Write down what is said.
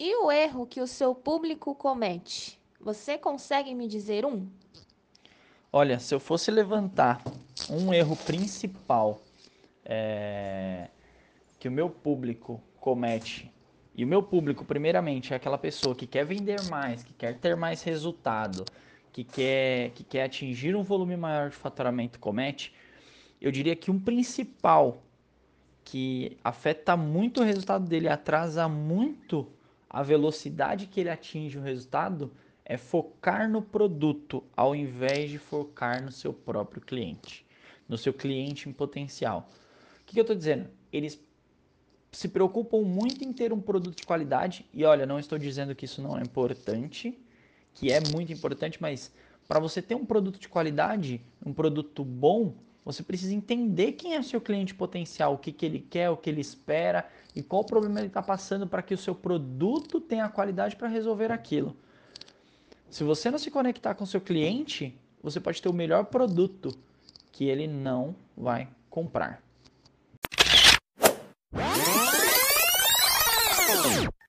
E o erro que o seu público comete? Você consegue me dizer um? Olha, se eu fosse levantar um erro principal é, que o meu público comete, e o meu público, primeiramente, é aquela pessoa que quer vender mais, que quer ter mais resultado, que quer, que quer atingir um volume maior de faturamento, comete, eu diria que um principal que afeta muito o resultado dele, atrasa muito a velocidade que ele atinge o resultado, é focar no produto ao invés de focar no seu próprio cliente, no seu cliente em potencial. O que, que eu estou dizendo? Eles se preocupam muito em ter um produto de qualidade, e olha, não estou dizendo que isso não é importante, que é muito importante, mas para você ter um produto de qualidade, um produto bom, você precisa entender quem é o seu cliente potencial, o que, que ele quer, o que ele espera e qual problema ele está passando para que o seu produto tenha a qualidade para resolver aquilo. Se você não se conectar com o seu cliente, você pode ter o melhor produto que ele não vai comprar.